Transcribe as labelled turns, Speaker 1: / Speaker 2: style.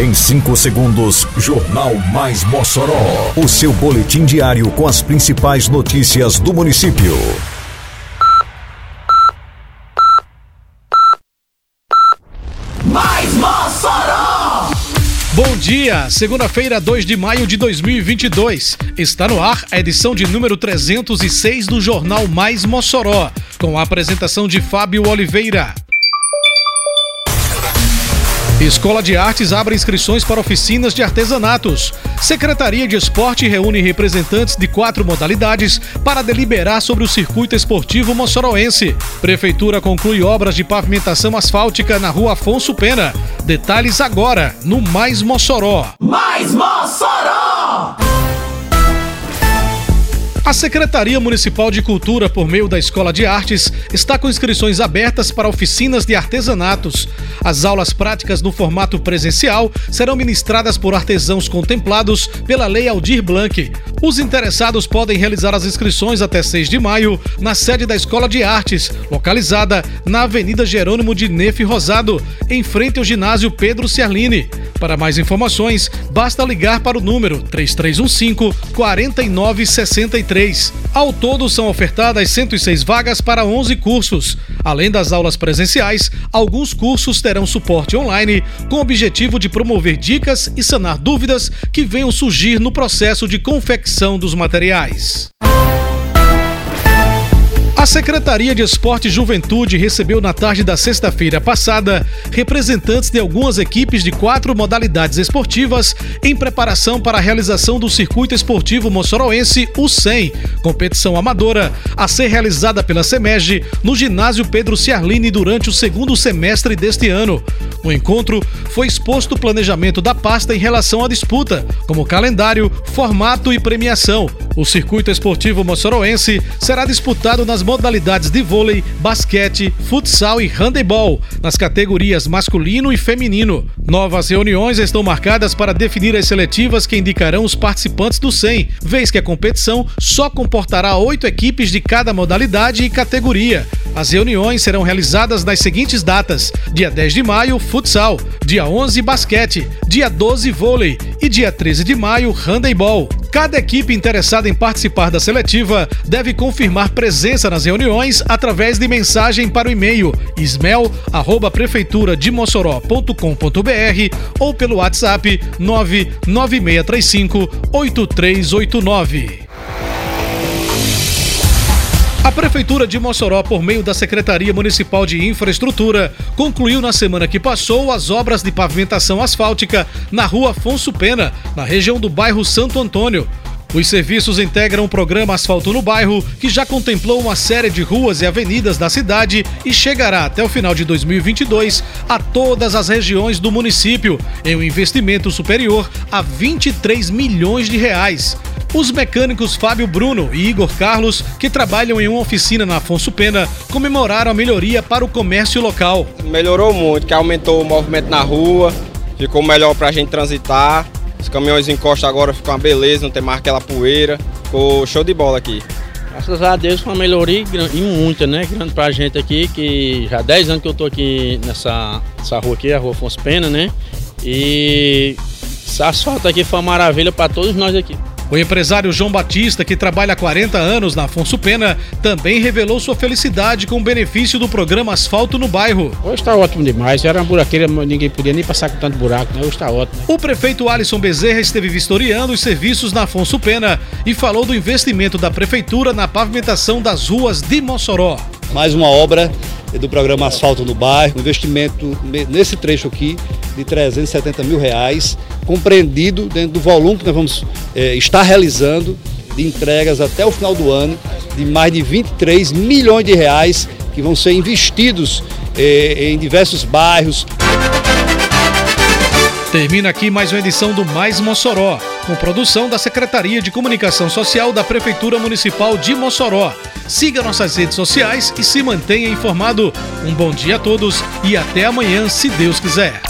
Speaker 1: Em 5 segundos, Jornal Mais Mossoró. O seu boletim diário com as principais notícias do município.
Speaker 2: Mais Mossoró!
Speaker 3: Bom dia, segunda-feira, 2 de maio de 2022. Está no ar a edição de número 306 do Jornal Mais Mossoró, com a apresentação de Fábio Oliveira. Escola de Artes abre inscrições para oficinas de artesanatos. Secretaria de Esporte reúne representantes de quatro modalidades para deliberar sobre o circuito esportivo moçoroense. Prefeitura conclui obras de pavimentação asfáltica na rua Afonso Pena. Detalhes agora no Mais Mossoró.
Speaker 2: Mais Mossoró!
Speaker 3: A Secretaria Municipal de Cultura, por meio da Escola de Artes, está com inscrições abertas para oficinas de artesanatos. As aulas práticas no formato presencial serão ministradas por artesãos contemplados pela Lei Aldir Blanc. Os interessados podem realizar as inscrições até 6 de maio na sede da Escola de Artes, localizada na Avenida Jerônimo de Nefe Rosado, em frente ao ginásio Pedro Ciarline. Para mais informações, basta ligar para o número 3315 4963. Ao todo, são ofertadas 106 vagas para 11 cursos. Além das aulas presenciais, alguns cursos terão suporte online com o objetivo de promover dicas e sanar dúvidas que venham surgir no processo de confecção dos materiais. A Secretaria de Esporte e Juventude recebeu na tarde da sexta-feira passada representantes de algumas equipes de quatro modalidades esportivas em preparação para a realização do Circuito Esportivo Moçoroense, o 100, competição amadora, a ser realizada pela SEMEG no ginásio Pedro Ciarline durante o segundo semestre deste ano. No encontro, foi exposto o planejamento da pasta em relação à disputa, como calendário, formato e premiação. O Circuito Esportivo Moçoroense será disputado nas modalidades de vôlei, basquete, futsal e handebol, nas categorias masculino e feminino. Novas reuniões estão marcadas para definir as seletivas que indicarão os participantes do 100, vez que a competição só comportará oito equipes de cada modalidade e categoria. As reuniões serão realizadas nas seguintes datas: dia 10 de maio, futsal, dia 11, basquete, dia 12, vôlei e dia 13 de maio, handebol. Cada equipe interessada em participar da seletiva deve confirmar presença nas reuniões através de mensagem para o e-mail ismel@prefeiturademossoró.com.br ou pelo WhatsApp 99635 8389. A Prefeitura de Mossoró, por meio da Secretaria Municipal de Infraestrutura, concluiu na semana que passou as obras de pavimentação asfáltica na rua Afonso Pena, na região do bairro Santo Antônio. Os serviços integram o programa Asfalto no Bairro, que já contemplou uma série de ruas e avenidas da cidade e chegará até o final de 2022 a todas as regiões do município, em um investimento superior a 23 milhões de reais. Os mecânicos Fábio Bruno e Igor Carlos, que trabalham em uma oficina na Afonso Pena, comemoraram a melhoria para o comércio local.
Speaker 4: Melhorou muito, que aumentou o movimento na rua, ficou melhor para a gente transitar. Os caminhões encostam agora, ficam uma beleza, não tem mais aquela poeira. Ficou show de bola aqui.
Speaker 5: Graças a Deus foi uma melhoria e muita, né? Grande pra gente aqui, que já há 10 anos que eu tô aqui nessa, nessa rua aqui, a rua Afonso Pena, né? E esse asfalto aqui foi uma maravilha para todos nós aqui.
Speaker 3: O empresário João Batista, que trabalha há 40 anos na Afonso Pena, também revelou sua felicidade com o benefício do programa Asfalto no Bairro.
Speaker 5: Hoje está ótimo demais. Era uma buraqueira, ninguém podia nem passar com tanto buraco, né? Hoje está ótimo.
Speaker 3: O prefeito Alisson Bezerra esteve vistoriando os serviços na Afonso Pena e falou do investimento da prefeitura na pavimentação das ruas de Mossoró.
Speaker 6: Mais uma obra do programa Asfalto no Bairro, um investimento nesse trecho aqui de 370 mil reais, compreendido dentro do volume que nós vamos é, estar realizando de entregas até o final do ano, de mais de 23 milhões de reais que vão ser investidos é, em diversos bairros.
Speaker 3: Termina aqui mais uma edição do Mais Mossoró, com produção da Secretaria de Comunicação Social da Prefeitura Municipal de Mossoró. Siga nossas redes sociais e se mantenha informado. Um bom dia a todos e até amanhã, se Deus quiser.